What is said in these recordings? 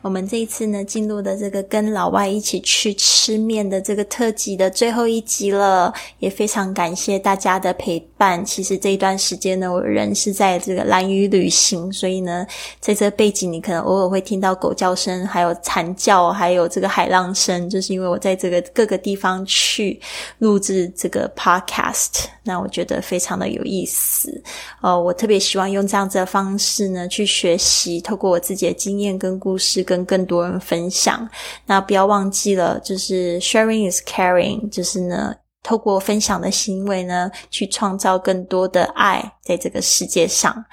我们这一次呢，进入的这个跟老外一起去吃面的这个特辑的最后一集了，也非常感谢大家的陪伴。其实这一段时间呢，我人是在这个蓝屿旅行，所以呢，在这背景你可能偶尔会听到狗叫声，还有惨叫，还有这个海浪声，就是因为我在这个各个地方去录制这个 podcast。那我觉得非常的有意思。呃，我特别希望用这样子的方式呢，去学习，透过我自己的经验跟故事。是跟更多人分享，那不要忘记了，就是 sharing is caring，就是呢，透过分享的行为呢，去创造更多的爱在这个世界上。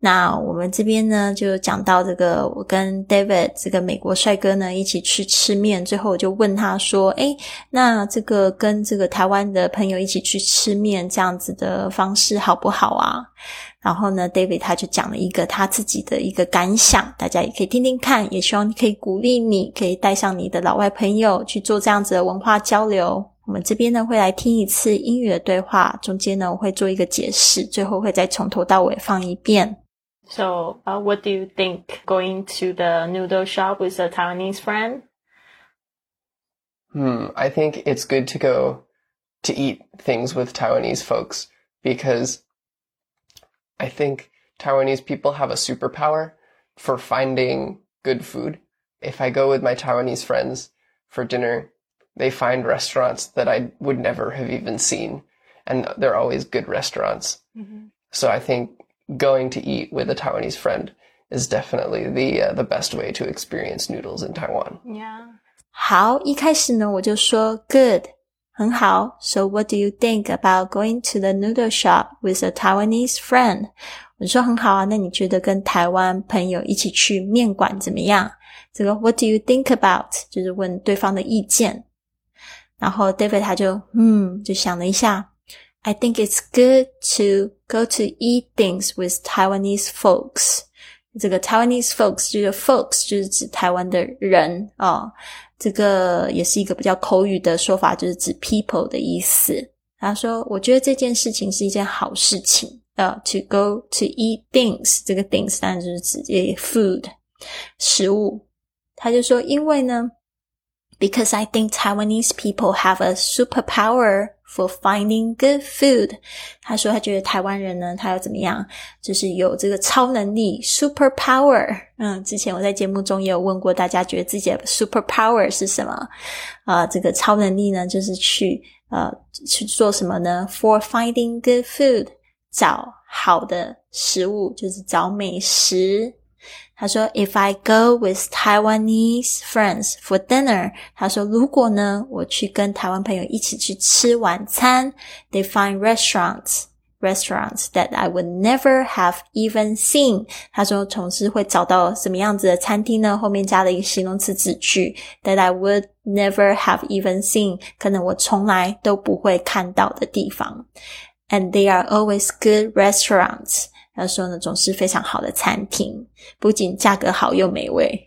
那我们这边呢，就讲到这个，我跟 David 这个美国帅哥呢一起去吃面，最后我就问他说：“诶，那这个跟这个台湾的朋友一起去吃面这样子的方式好不好啊？”然后呢，David 他就讲了一个他自己的一个感想，大家也可以听听看，也希望可以鼓励你，可以带上你的老外朋友去做这样子的文化交流。我们这边呢会来听一次英语的对话，中间呢我会做一个解释，最后会再从头到尾放一遍。So, uh, what do you think going to the noodle shop with a Taiwanese friend? Hmm, I think it's good to go to eat things with Taiwanese folks because I think Taiwanese people have a superpower for finding good food. If I go with my Taiwanese friends for dinner, they find restaurants that I would never have even seen. And they're always good restaurants. Mm-hmm. So I think going to eat with a Taiwanese friend is definitely the uh, the best way to experience noodles in Taiwan. Yeah. 好，一开始呢，我就说 good，很好。So what do you think about going to the noodle shop with a Taiwanese friend？我说很好啊，那你觉得跟台湾朋友一起去面馆怎么样？这个 What do you think about？就是问对方的意见。 然后 David 他就嗯，就想了一下，I think it's good to go to eat things with Taiwanese folks。这个 Taiwanese folks 就是 folks 就是指台湾的人啊。这个也是一个比较口语的说法，就是指 people 的意思。他说：“我觉得这件事情是一件好事情。呃，to go to eat things，这个 things 当然就是指 food 食物。他就说，因为呢，because I think Taiwanese people have a superpower。” For finding good food，他说他觉得台湾人呢，他要怎么样，就是有这个超能力，super power。嗯，之前我在节目中也有问过大家，觉得自己的 super power 是什么？啊，这个超能力呢，就是去呃去做什么呢？For finding good food，找好的食物，就是找美食。他说：“If I go with Taiwanese friends for dinner，他说如果呢，我去跟台湾朋友一起去吃晚餐，they find restaurants restaurants that I would never have even seen。他说总是会找到什么样子的餐厅呢？后面加了一个形容词子句，that I would never have even seen，可能我从来都不会看到的地方。And they are always good restaurants。” 他说呢，总是非常好的餐厅，不仅价格好又美味。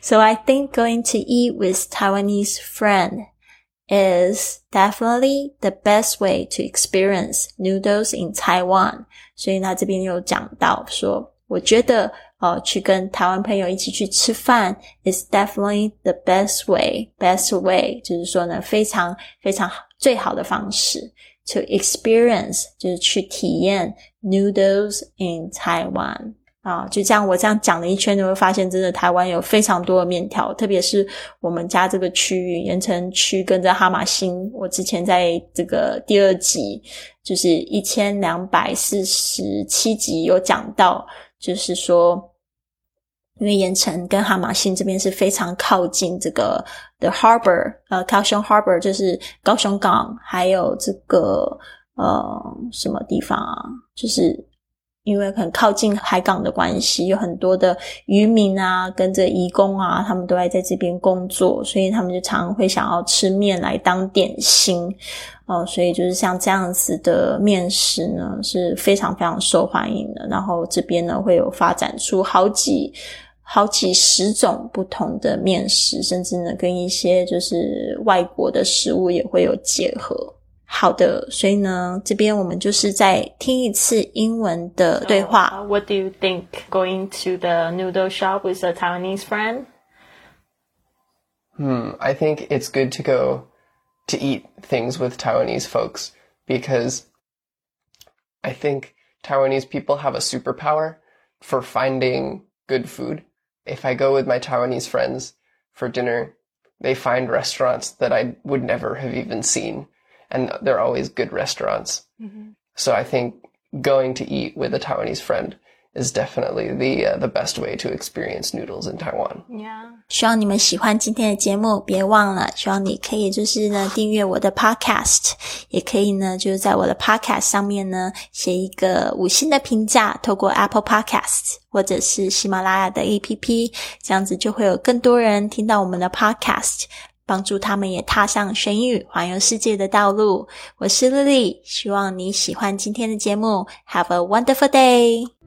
so I think going to eat with Taiwanese friend is definitely the best way to experience noodles in Taiwan。所以他这边有讲到说，我觉得呃，去跟台湾朋友一起去吃饭 is definitely the best way。best way 就是说呢，非常非常好最好的方式。To experience 就是去体验 noodles in Taiwan 啊，就这样我这样讲了一圈，你会发现真的台湾有非常多的面条，特别是我们家这个区域盐城区跟着哈马星，我之前在这个第二集就是一千两百四十七集有讲到，就是说。因为盐城跟哈马星这边是非常靠近这个 the harbor，呃，高雄 harbor 就是高雄港，还有这个呃什么地方啊？就是因为很靠近海港的关系，有很多的渔民啊，跟着移工啊，他们都爱在这边工作，所以他们就常常会想要吃面来当点心。哦，所以就是像这样子的面食呢，是非常非常受欢迎的。然后这边呢，会有发展出好几好几十种不同的面食，甚至呢，跟一些就是外国的食物也会有结合。好的，所以呢，这边我们就是再听一次英文的对话。 Uh, what do you think going to the noodle shop with a Taiwanese friend? Hmm, I think it's good to go to eat things with Taiwanese folks because I think Taiwanese people have a superpower for finding good food. If I go with my Taiwanese friends for dinner, they find restaurants that I would never have even seen. And they're always good restaurants. Mm-hmm. So I think going to eat with a Taiwanese friend is definitely the uh, the best way to experience noodles in Taiwan. Yeah. 希望你们喜欢今天的节目，别忘了，希望你可以就是呢订阅我的 podcast，也可以呢就是在我的 podcast 上面呢写一个五星的评价，透过 Apple Podcast 或者是喜马拉雅的 APP，这样子就会有更多人听到我们的 podcast，帮助他们也踏上学英语环游世界的道路。我是 Lily，希望你喜欢今天的节目，Have a wonderful day。